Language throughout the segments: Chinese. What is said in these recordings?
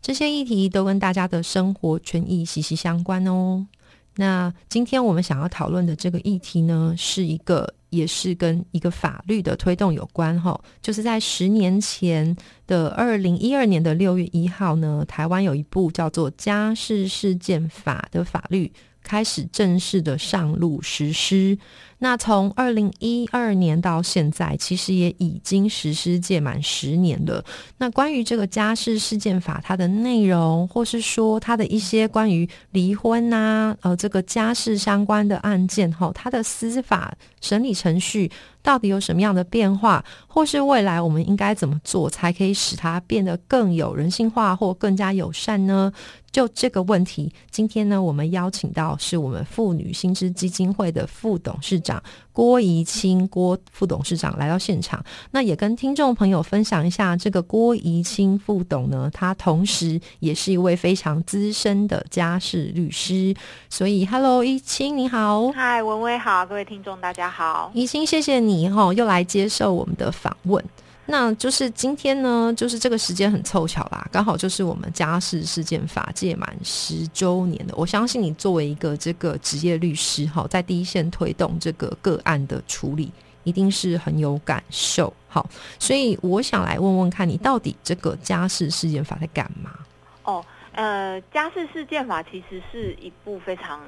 这些议题都跟大家的生活权益息息相关哦。那今天我们想要讨论的这个议题呢，是一个也是跟一个法律的推动有关哈。就是在十年前的二零一二年的六月一号呢，台湾有一部叫做《家事事件法》的法律开始正式的上路实施。那从二零一二年到现在，其实也已经实施届满十年了。那关于这个家事事件法，它的内容，或是说它的一些关于离婚呐，呃，这个家事相关的案件，哈，它的司法审理程序到底有什么样的变化，或是未来我们应该怎么做，才可以使它变得更有人性化或更加友善呢？就这个问题，今天呢，我们邀请到是我们妇女薪资基金会的副董事长。郭怡清，郭副董事长来到现场，那也跟听众朋友分享一下，这个郭怡清副董呢，他同时也是一位非常资深的家事律师，所以，Hello，怡清你好，嗨，文威好，各位听众大家好，怡清，谢谢你哈，又来接受我们的访问。那就是今天呢，就是这个时间很凑巧啦，刚好就是我们家事事件法届满十周年的。我相信你作为一个这个职业律师，哈，在第一线推动这个个案的处理，一定是很有感受。好，所以我想来问问看你，到底这个家事事件法在干嘛？哦，呃，家事事件法其实是一部非常。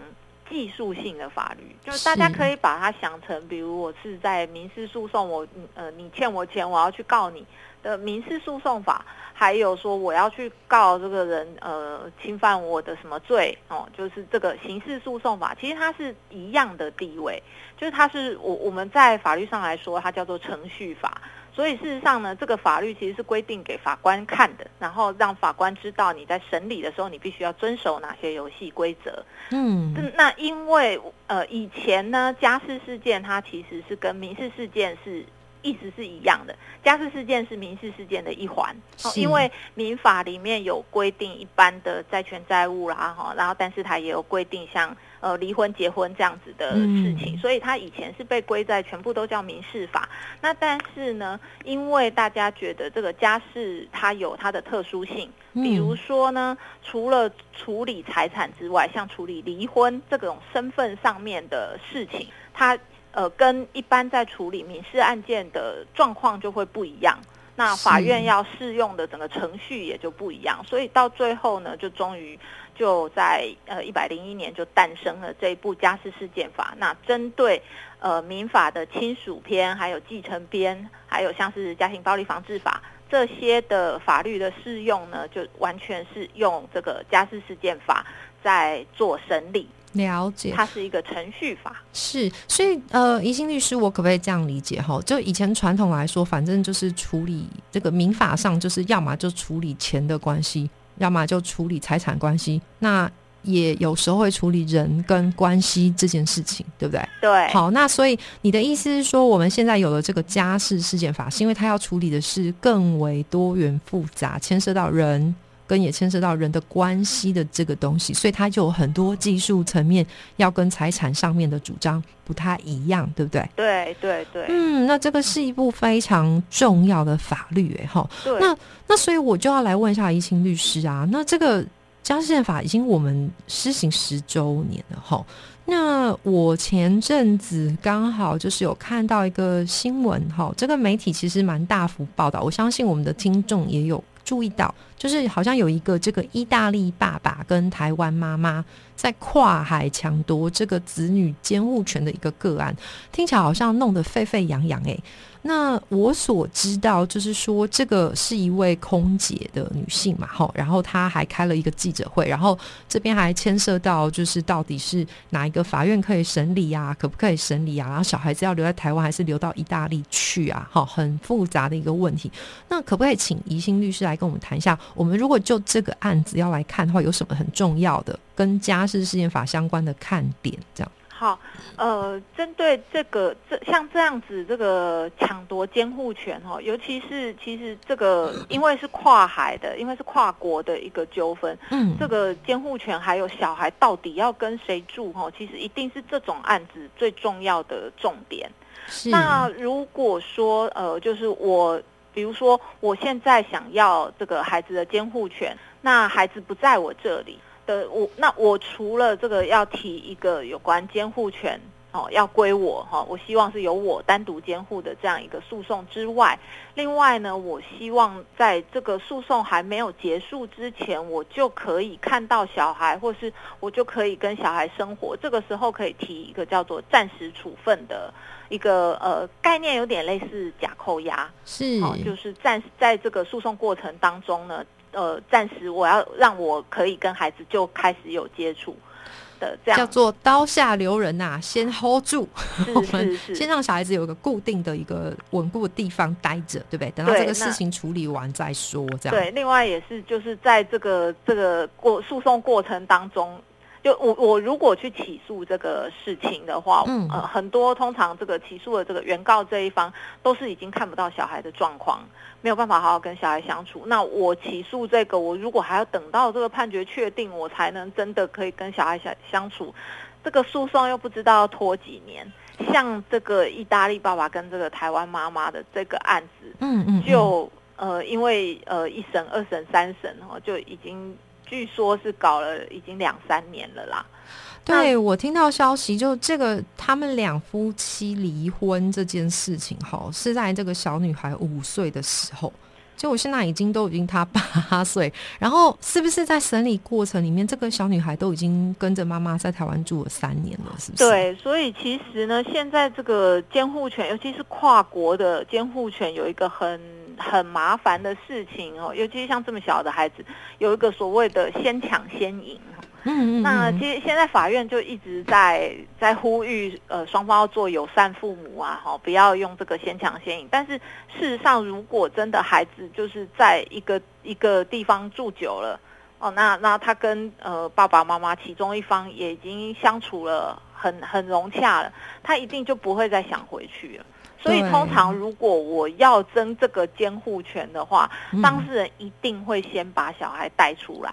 技术性的法律，就是大家可以把它想成，比如我是在民事诉讼，我呃你欠我钱，我要去告你的民事诉讼法，还有说我要去告这个人呃侵犯我的什么罪哦，就是这个刑事诉讼法，其实它是一样的地位，就是它是我我们在法律上来说，它叫做程序法。所以事实上呢，这个法律其实是规定给法官看的，然后让法官知道你在审理的时候，你必须要遵守哪些游戏规则。嗯，那因为呃以前呢，家事事件它其实是跟民事事件是意思是一样的，家事事件是民事事件的一环。因为民法里面有规定一般的债权债务啦，哈，然后但是它也有规定像。呃，离婚、结婚这样子的事情，所以他以前是被归在全部都叫民事法。那但是呢，因为大家觉得这个家事它有它的特殊性，比如说呢，除了处理财产之外，像处理离婚这种身份上面的事情，它呃跟一般在处理民事案件的状况就会不一样。那法院要适用的整个程序也就不一样，所以到最后呢，就终于。就在呃一百零一年就诞生了这一部家事事件法。那针对呃民法的亲属篇，还有继承篇，还有像是家庭暴力防治法这些的法律的适用呢，就完全是用这个家事事件法在做审理。了解，它是一个程序法。是，所以呃，宜兴律师，我可不可以这样理解哈？就以前传统来说，反正就是处理这个民法上，就是要么就处理钱的关系。要么就处理财产关系，那也有时候会处理人跟关系这件事情，对不对？对。好，那所以你的意思是说，我们现在有了这个家事事件法，是因为它要处理的是更为多元复杂，牵涉到人。跟也牵涉到人的关系的这个东西，所以它就有很多技术层面要跟财产上面的主张不太一样，对不对？对对对。嗯，那这个是一部非常重要的法律，哎哈。对。那那所以我就要来问一下怡清律师啊，那这个家事宪法已经我们施行十周年了哈。那我前阵子刚好就是有看到一个新闻哈，这个媒体其实蛮大幅报道，我相信我们的听众也有。注意到，就是好像有一个这个意大利爸爸跟台湾妈妈在跨海抢夺这个子女监护权的一个个案，听起来好像弄得沸沸扬扬诶。那我所知道就是说，这个是一位空姐的女性嘛，哈，然后她还开了一个记者会，然后这边还牵涉到就是到底是哪一个法院可以审理啊，可不可以审理啊？然后小孩子要留在台湾还是留到意大利去啊？哈，很复杂的一个问题。那可不可以请宜兴律师来跟我们谈一下？我们如果就这个案子要来看的话，有什么很重要的跟家事事件法相关的看点？这样。好，呃，针对这个这像这样子这个抢夺监护权哈，尤其是其实这个因为是跨海的，因为是跨国的一个纠纷，嗯，这个监护权还有小孩到底要跟谁住哈，其实一定是这种案子最重要的重点。那如果说呃，就是我比如说我现在想要这个孩子的监护权，那孩子不在我这里。呃，我那我除了这个要提一个有关监护权哦，要归我哈，我希望是由我单独监护的这样一个诉讼之外，另外呢，我希望在这个诉讼还没有结束之前，我就可以看到小孩，或是我就可以跟小孩生活。这个时候可以提一个叫做暂时处分的一个呃概念，有点类似假扣押，是，就是暂在这个诉讼过程当中呢。呃，暂时我要让我可以跟孩子就开始有接触的这样，叫做刀下留人呐，先 hold 住，我们先让小孩子有一个固定的一个稳固的地方待着，对不对？等到这个事情处理完再说，这样。对，另外也是就是在这个这个过诉讼过程当中。就我我如果去起诉这个事情的话，嗯，呃，很多通常这个起诉的这个原告这一方都是已经看不到小孩的状况，没有办法好好跟小孩相处。那我起诉这个，我如果还要等到这个判决确定，我才能真的可以跟小孩相相处，这个诉讼又不知道要拖几年。像这个意大利爸爸跟这个台湾妈妈的这个案子，嗯嗯，就呃，因为呃一审、二审、三审哦，就已经。据说是搞了已经两三年了啦。对我听到消息，就这个他们两夫妻离婚这件事情，哈，是在这个小女孩五岁的时候。就我现在已经都已经她八岁，然后是不是在审理过程里面，这个小女孩都已经跟着妈妈在台湾住了三年了？是不是？对，所以其实呢，现在这个监护权，尤其是跨国的监护权，有一个很很麻烦的事情哦，尤其是像这么小的孩子，有一个所谓的先抢先赢。嗯嗯，那其实现在法院就一直在在呼吁，呃，双方要做友善父母啊，哈，不要用这个先抢先赢。但是事实上，如果真的孩子就是在一个一个地方住久了，哦，那那他跟呃爸爸妈妈其中一方也已经相处了很很融洽了，他一定就不会再想回去了。所以通常如果我要争这个监护权的话，当事人一定会先把小孩带出来。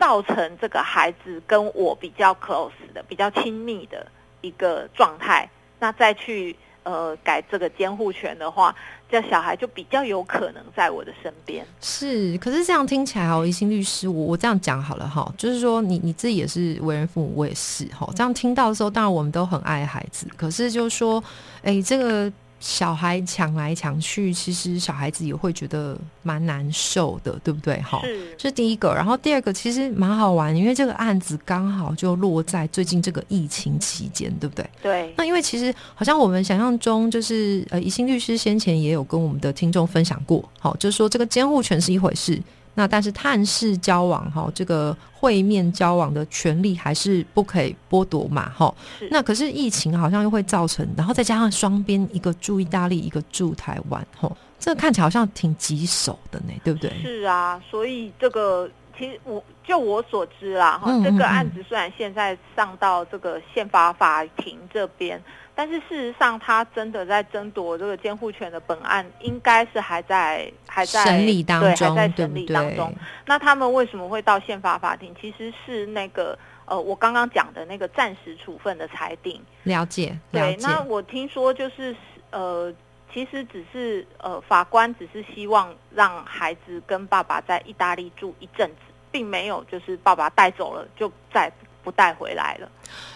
造成这个孩子跟我比较 close 的、比较亲密的一个状态，那再去呃改这个监护权的话，这小孩就比较有可能在我的身边。是，可是这样听起来哦，宜兴律师，我我这样讲好了哈，就是说你你自己也是为人父母，我也是哈。这样听到的时候，当然我们都很爱孩子，可是就是说，哎，这个。小孩抢来抢去，其实小孩子也会觉得蛮难受的，对不对？哈，是第一个。然后第二个其实蛮好玩，因为这个案子刚好就落在最近这个疫情期间，对不对？对。那因为其实好像我们想象中，就是呃，宜兴律师先前也有跟我们的听众分享过，好，就是说这个监护权是一回事。那但是探视交往哈，这个会面交往的权利还是不可以剥夺嘛哈。那可是疫情好像又会造成，然后再加上双边一个住意大利，一个住台湾哈，这个看起来好像挺棘手的呢，对不对？是啊，所以这个其实我就我所知啦哈，这个案子虽然现在上到这个宪法法庭这边。但是事实上，他真的在争夺这个监护权的本案，应该是还在还在审理当中，还在审理当中。那他们为什么会到宪法法庭？其实是那个呃，我刚刚讲的那个暂时处分的裁定。了解，对。那我听说就是呃，其实只是呃，法官只是希望让孩子跟爸爸在意大利住一阵子，并没有就是爸爸带走了就再不带回来了。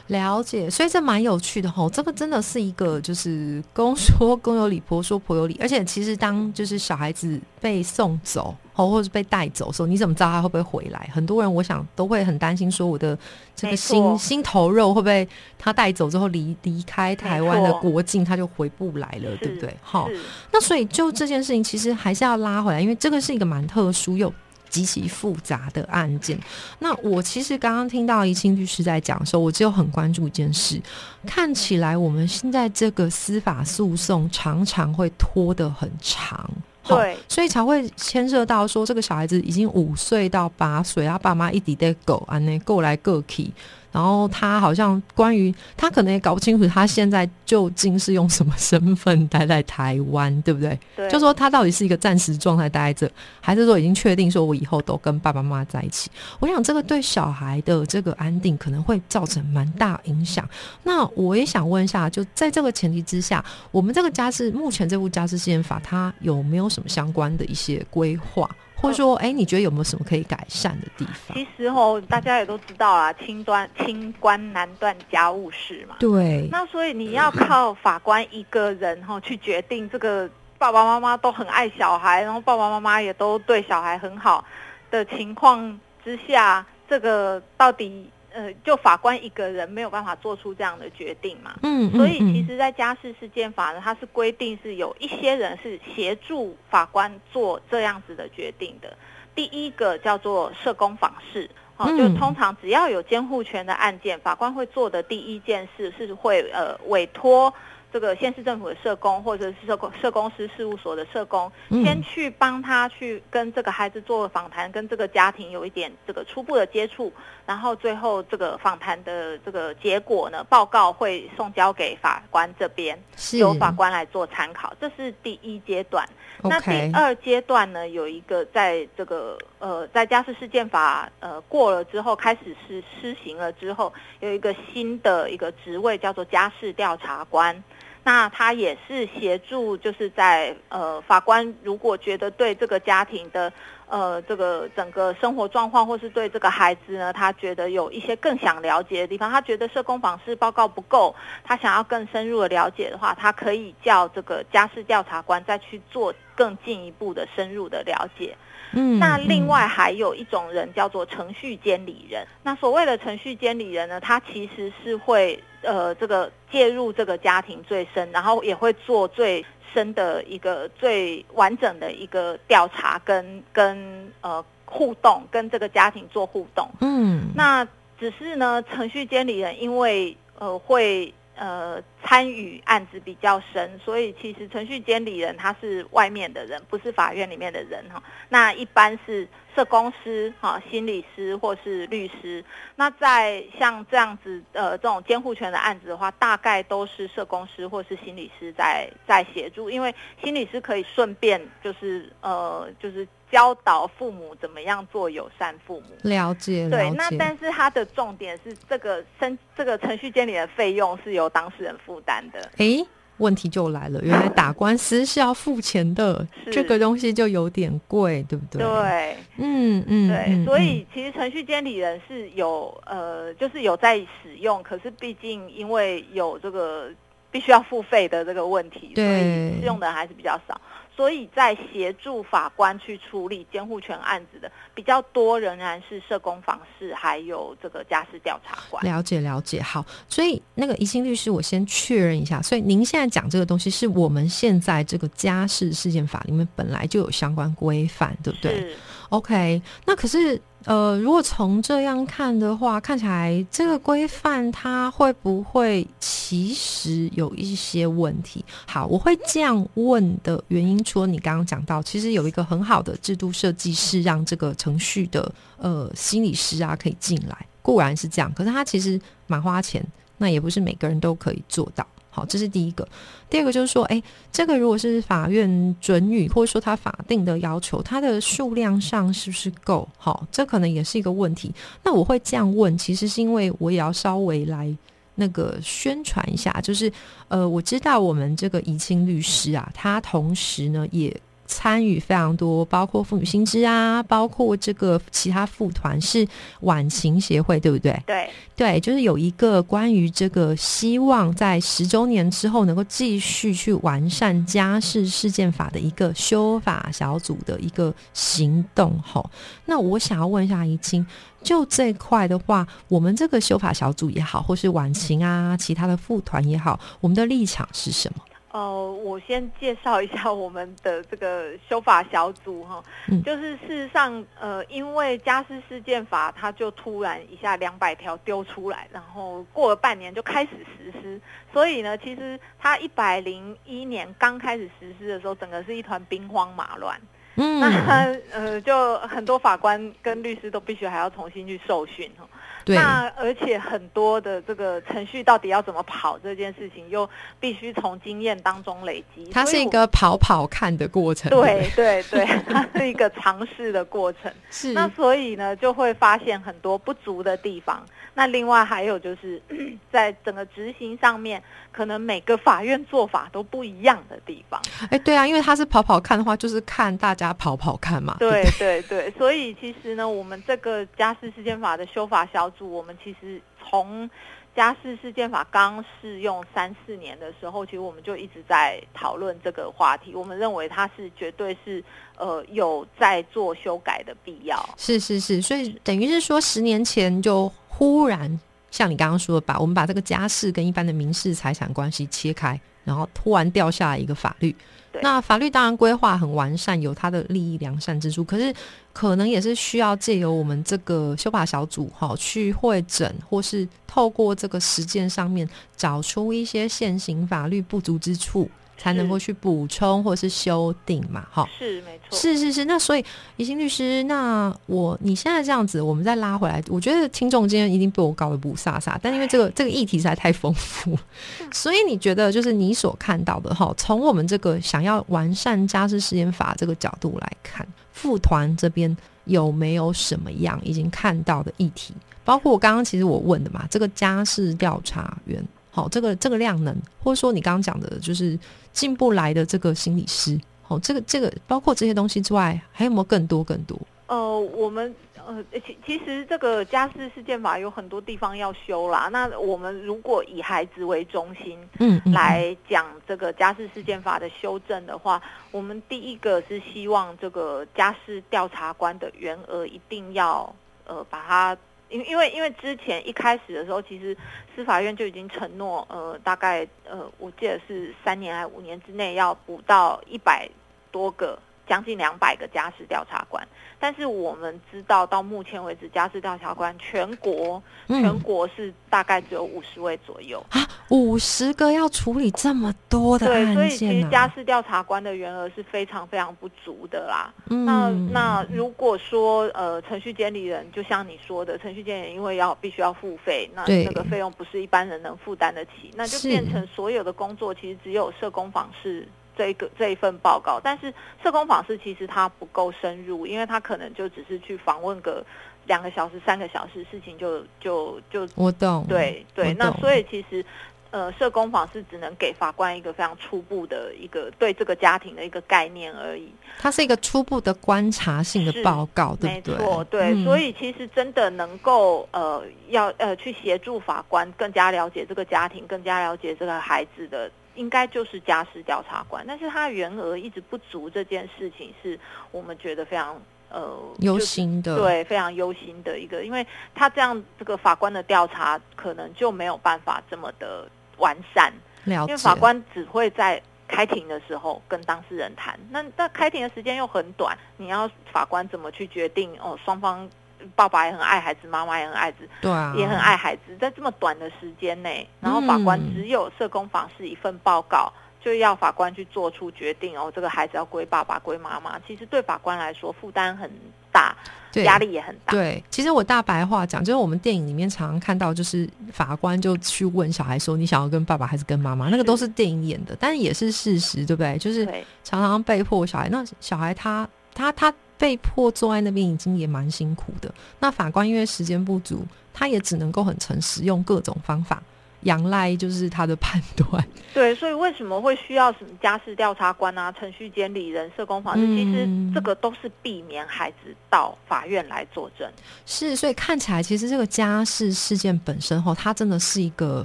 了解，所以这蛮有趣的哈。这个真的是一个，就是公说公有理，婆说婆有理。而且其实当就是小孩子被送走，哦，或者是被带走的时候，你怎么知道他会不会回来？很多人我想都会很担心，说我的这个心心头肉会不会他带走之后离离开台湾的国境，他就回不来了，对不对？好，那所以就这件事情，其实还是要拉回来，因为这个是一个蛮特殊又。极其复杂的案件，那我其实刚刚听到怡清律师在讲的时候，我只有很关注一件事，看起来我们现在这个司法诉讼常常会拖得很长，对，所以才会牵涉到说这个小孩子已经五岁到八岁，他爸妈一直在狗啊那过来过去。然后他好像关于他可能也搞不清楚他现在究竟是用什么身份待在台湾，对不对？对，就说他到底是一个暂时状态待在这，还是说已经确定说我以后都跟爸爸妈妈在一起？我想这个对小孩的这个安定可能会造成蛮大影响。那我也想问一下，就在这个前提之下，我们这个家事目前这部家事事件法，它有没有什么相关的一些规划？或者说，哎，你觉得有没有什么可以改善的地方？其实哦，大家也都知道啊，清端清官难断家务事嘛。对。那所以你要靠法官一个人哈去决定这个爸爸妈妈都很爱小孩，然后爸爸妈妈也都对小孩很好的情况之下，这个到底？呃，就法官一个人没有办法做出这样的决定嘛？嗯，所以其实，在家事事件法呢，它是规定是有一些人是协助法官做这样子的决定的。第一个叫做社工访视，好，就通常只要有监护权的案件，法官会做的第一件事是会呃委托。这个县市政府的社工，或者是社工社工师事务所的社工，先去帮他去跟这个孩子做访谈，跟这个家庭有一点这个初步的接触，然后最后这个访谈的这个结果呢，报告会送交给法官这边，由法官来做参考。这是第一阶段。那第二阶段呢，有一个在这个呃，在家事事件法呃过了之后，开始是施行了之后，有一个新的一个职位叫做家事调查官。那他也是协助，就是在呃，法官如果觉得对这个家庭的呃这个整个生活状况，或是对这个孩子呢，他觉得有一些更想了解的地方，他觉得社工访视报告不够，他想要更深入的了解的话，他可以叫这个家事调查官再去做更进一步的深入的了解。嗯，那另外还有一种人叫做程序监理人。那所谓的程序监理人呢，他其实是会呃这个介入这个家庭最深，然后也会做最深的一个最完整的一个调查跟跟呃互动，跟这个家庭做互动。嗯，那只是呢，程序监理人因为呃会。呃，参与案子比较深，所以其实程序监理人他是外面的人，不是法院里面的人哈。那一般是社工师、哈心理师或是律师。那在像这样子呃这种监护权的案子的话，大概都是社工师或是心理师在在协助，因为心理师可以顺便就是呃就是。教导父母怎么样做友善父母，了解。对，那但是它的重点是这个生这个程序监理的费用是由当事人负担的。哎，问题就来了，原来打官司是要付钱的，这个东西就有点贵，对不对？对，嗯嗯，对。所以其实程序监理人是有呃，就是有在使用，可是毕竟因为有这个必须要付费的这个问题，所以用的还是比较少。所以在协助法官去处理监护权案子的比较多，仍然是社工访视，还有这个家事调查官。了解了解，好。所以那个怡心律师，我先确认一下。所以您现在讲这个东西，是我们现在这个家事事件法里面本来就有相关规范，对不对？OK。那可是。呃，如果从这样看的话，看起来这个规范它会不会其实有一些问题？好，我会这样问的原因，除了你刚刚讲到，其实有一个很好的制度设计是让这个程序的呃心理师啊可以进来，固然是这样，可是它其实蛮花钱，那也不是每个人都可以做到。好，这是第一个。第二个就是说，哎，这个如果是法院准予，或者说他法定的要求，它的数量上是不是够？好，这可能也是一个问题。那我会这样问，其实是因为我也要稍微来那个宣传一下，就是呃，我知道我们这个怡清律师啊，他同时呢也参与非常多，包括妇女新知啊，包括这个其他副团是晚晴协会，对不对？对对，就是有一个关于这个希望在十周年之后能够继续去完善家事事件法的一个修法小组的一个行动。吼，那我想要问一下怡清，就这块的话，我们这个修法小组也好，或是晚晴啊，其他的副团也好，我们的立场是什么？呃，我先介绍一下我们的这个修法小组哈，嗯就是事实上，呃，因为家事事件法它就突然一下两百条丢出来，然后过了半年就开始实施，所以呢，其实它一百零一年刚开始实施的时候，整个是一团兵荒马乱。嗯，那呃，就很多法官跟律师都必须还要重新去受训哈。对，那而且很多的这个程序到底要怎么跑这件事情，又必须从经验当中累积。它是一个跑跑看的过程。对对对，它是一个尝试的过程。是那所以呢，就会发现很多不足的地方。那另外还有就是，在整个执行上面，可能每个法院做法都不一样的地方。哎，对啊，因为他是跑跑看的话，就是看大家跑跑看嘛。对不对对，所以其实呢，我们这个家事事件法的修法小我们其实从家事事件法刚适用三四年的时候，其实我们就一直在讨论这个话题。我们认为它是绝对是呃有在做修改的必要。是是是，所以等于是说，十年前就忽然像你刚刚说的，把我们把这个家事跟一般的民事财产关系切开，然后突然掉下来一个法律。那法律当然规划很完善，有它的利益良善之处，可是可能也是需要借由我们这个修法小组哈去会诊，或是透过这个实践上面找出一些现行法律不足之处，才能够去补充或是修订嘛，哈。是没错，是是是，那所以怡心律师，那我你现在这样子，我们再拉回来，我觉得听众今天一定被我搞得不飒飒，但因为这个这个议题实在太丰富，所以你觉得就是你所看到的哈，从我们这个想要完善家事实验法这个角度来看，副团这边有没有什么样已经看到的议题？包括我刚刚其实我问的嘛，这个家事调查员，好，这个这个量能，或者说你刚刚讲的，就是进不来的这个心理师，好，这个这个包括这些东西之外，还有没有更多更多？呃，我们呃，其其实这个家事事件法有很多地方要修啦。那我们如果以孩子为中心嗯，嗯来讲这个家事事件法的修正的话，我们第一个是希望这个家事调查官的员额一定要呃把它。因因为因为之前一开始的时候，其实司法院就已经承诺，呃，大概呃，我记得是三年还五年之内要补到一百多个，将近两百个家事调查官。但是我们知道，到目前为止，家事调查官全国全嗯国是大概只有五十位左右。啊，五十个要处理这么多的对，所以其实家事调查官的员额是非常非常不足的啦。嗯那那如果说呃程序监理人，就像你说的，程序监理人因为要必须要付费，那对那个费用不是一般人能负担得起，那就是变成所有的工作其实只有社工访视。这一个这一份报告，但是社工访视其实它不够深入，因为他可能就只是去访问个两个小时、三个小时，事情就就就我懂，对对，那所以其实，呃，社工坊是只能给法官一个非常初步的一个对这个家庭的一个概念而已。它是一个初步的观察性的是报告，对没不对？错，对，嗯所以其实真的能够呃，要呃去协助法官更加了解这个家庭，更加了解这个孩子的。应该就是家事调查官，但是他员额一直不足这件事情，是我们觉得非常呃忧就是心的，对，非常忧心的一个，因为他这样这个法官的调查可能就没有办法这么的完善，了。因为法官只会在开庭的时候跟当事人谈，那那开庭的时间又很短，你要法官怎么去决定？哦，双方爸爸也很爱孩子，妈妈也很爱子，对啊，也很爱孩子，在这么短的时间内，然后法官嗯只有社工访视一份报告。就要法官去做出决定哦，这个孩子要归爸爸归妈妈。其实对法官来说负担很大，压力也很大。对，其实我大白话讲，就是我们电影里面常常看到，就是法官就去问小孩说：“你想要跟爸爸还是跟妈妈？”那个都是电影演的，但也是事实，对不对？就是常常被迫小孩，那小孩他他他被迫坐在那边，已经也蛮辛苦的。那法官因为时间不足，他也只能够很诚实，用各种方法仰赖就是他的判断。对，所以为什么会需要什么家事调查官啊、程序监理人、社工、法师？其实这个都是避免孩子到法院来作证。是，所以看起来其实这个家事事件本身后，它真的是一个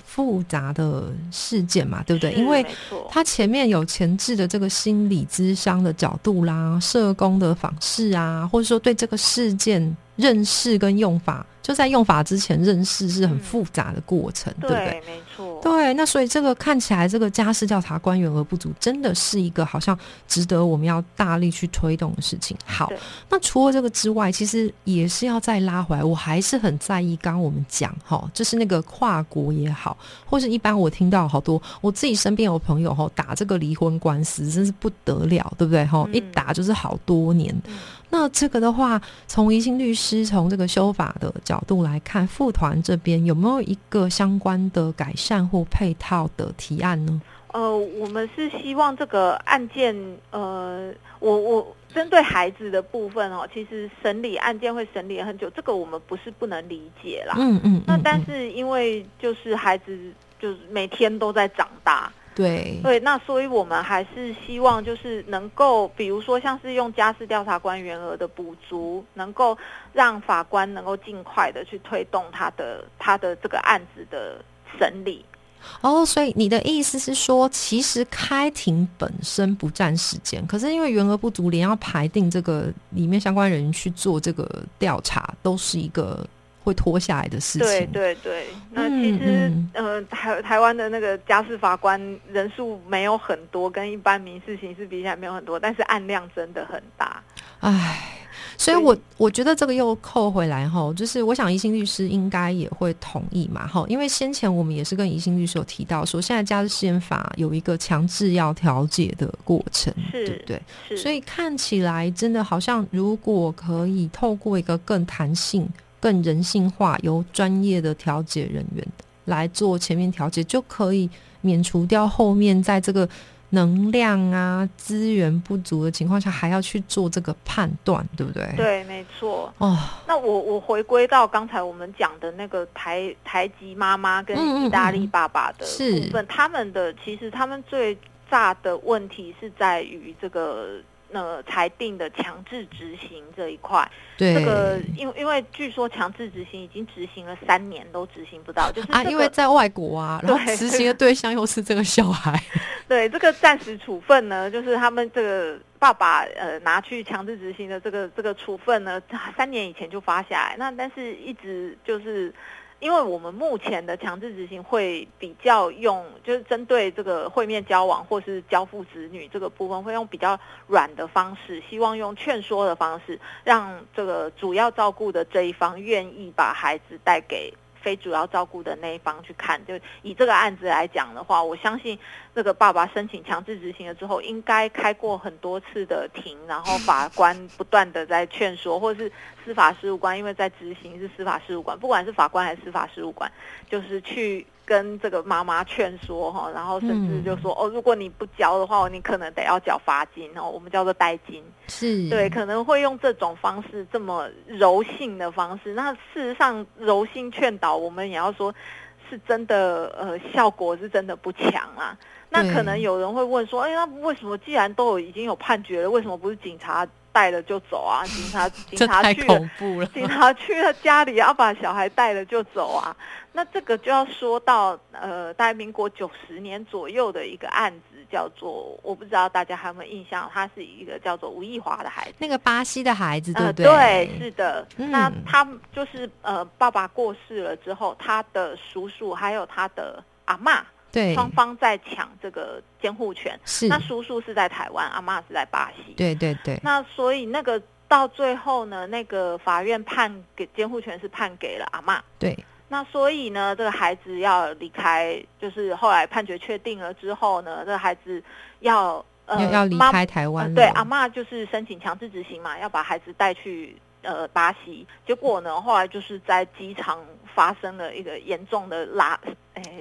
复杂的事件嘛，对不对？因为它前面有前置的这个心理咨商的角度啦，社工的访视啊，或者说对这个事件。认识跟用法，就在用法之前认识是很复杂的过程，对不对？没错。对，那所以这个看起来这个家事调查官员额不足，真的是一个好像值得我们要大力去推动的事情。好，那除了这个之外，其实也是要再拉回来。我还是很在意，刚刚我们讲哈，就是那个跨国也好，或是一般我听到好多，我自己身边有朋友哈打这个离婚官司，真是不得了，对不对？哈，一打就是好多年。那这个的话，从宜兴律师从这个修法的角度来看，副团这边有没有一个相关的改善或配套的提案呢？呃，我们是希望这个案件，呃，我我针对孩子的部分哦，其实审理案件会审理很久，这个我们不是不能理解啦。嗯嗯。那但是因为就是孩子就是每天都在长大。对对，那所以我们还是希望就是能够，比如说像是用家事调查官员额的补足，能够让法官能够尽快的去推动他的他的这个案子的审理。哦，所以你的意思是说，其实开庭本身不占时间，可是因为员额不足，连要排定这个里面相关人员去做这个调查，都是一个。会拖下来的事情。对对对，那其实呃，台台湾的那个家事法官人数没有很多，跟一般民事刑事比起来没有很多，但是案量真的很大。唉，所以我我觉得这个又扣回来哈，就是我想宜兴律师应该也会同意嘛哈，因为先前我们也是跟宜兴律师有提到说，现在家事事件法有一个强制要调解的过程，对不对？所以看起来真的好像，如果可以透过一个更弹性。更人性化，由专业的调解人员来做前面调解，就可以免除掉后面在这个能量啊资源不足的情况下，还要去做这个判断，对不对？对，没错。哦，那我我回归到刚才我们讲的那个台台籍妈妈跟意大利爸爸的部分，他们的其实他们最大的问题是在于这个。那裁定的强制执行这一块，对这个因为因为据说强制执行已经执行了三年都执行不到，就是啊，因为在外国啊，然后执行的对象又是这个小孩。对，这个暂时处分呢，就是他们这个爸爸呃拿去强制执行的这个这个处分呢，三年以前就发下来，那但是一直就是。因为我们目前的强制执行会比较用，就是针对这个会面交往或是交付子女这个部分，会用比较软的方式，希望用劝说的方式，让这个主要照顾的这一方愿意把孩子带给。非主要照顾的那一方去看，就以这个案子来讲的话，我相信这个爸爸申请强制执行了之后，应该开过很多次的庭，然后法官不断的在劝说，或者是司法事务官，因为在执行是司法事务官，不管是法官还是司法事务官，就是去。跟这个妈妈劝说哈，然后甚至就说哦，如果你不交的话，你可能得要缴罚金哦，我们叫做代金。是对，可能会用这种方式，这么柔性的方式。那事实上，柔性劝导，我们也要说，是真的，呃，效果是真的不强啊。那可能有人会问说，哎，那为什么既然都有已经有判决了，为什么不是警察？带了就走啊！警察警察去了，警察去了家里要把小孩带了就走啊！那这个就要说到呃，大概民国九十年左右的一个案子，叫做我不知道大家还有没有印象，他是一个叫做吴亦华的孩子，那个巴西的孩子，对不对？对，是的。那他就是呃，爸爸过世了之后，他的叔叔还有他的阿妈。对，双方在抢这个监护权。是，那叔叔是在台湾，阿妈是在巴西。对对对。那所以那个到最后呢，那个法院判给监护权是判给了阿妈。对。那所以呢，这个孩子要离开，就是后来判决确定了之后呢，这个孩子要呃要离开台湾。对，阿妈就是申请强制执行嘛，要把孩子带去呃巴西。结果呢，后来就是在机场发生了一个严重的拉。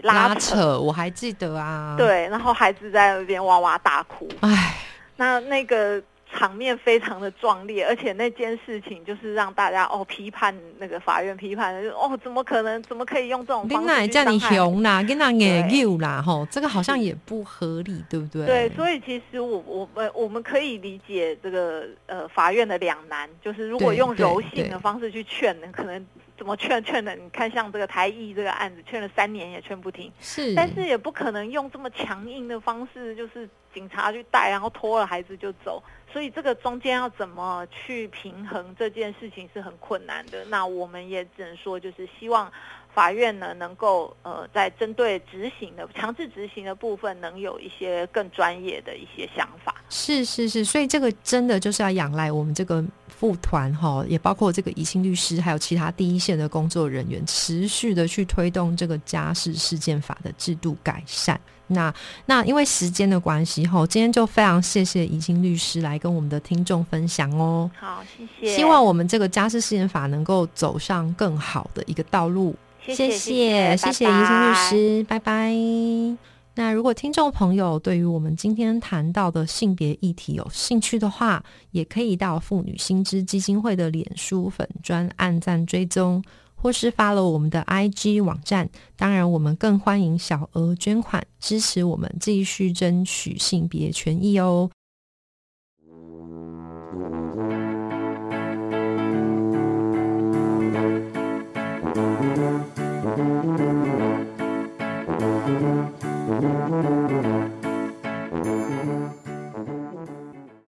拉扯，我还记得啊。对，然后孩子在那边哇哇大哭。唉，那那个场面非常的壮烈，而且那件事情就是让大家哦批判那个法院批判的，哦怎么可能怎么可以用这种方式叫你熊啦，跟他也有啦，吼，这个好像也不合理，对不对？对，所以其实我我们我们可以理解这个呃法院的两难，就是如果用柔性的方式去劝，可能。怎么劝劝的？你看，像这个台艺这个案子，劝了三年也劝不停。是，但是也不可能用这么强硬的方式，就是警察去带，然后拖了孩子就走。所以这个中间要怎么去平衡这件事情是很困难的。那我们也只能说，就是希望法院呢能够呃在针对执行的强制执行的部分，能有一些更专业的一些想法。是是是，所以这个真的就是要仰赖我们这个。副团哈，也包括这个宜兴律师，还有其他第一线的工作人员，持续的去推动这个家事事件法的制度改善。那那因为时间的关系哈，今天就非常谢谢怡兴律师来跟我们的听众分享哦。好，谢谢。希望我们这个家事事件法能够走上更好的一个道路。谢谢谢谢谢谢宜兴律师，拜拜。那如果听众朋友对于我们今天谈到的性别议题有兴趣的话，也可以到妇女新知基金会的脸书粉专按赞追踪，或是发了我们的 IG 网站。当然，我们更欢迎小额捐款支持我们继续争取性别权益哦。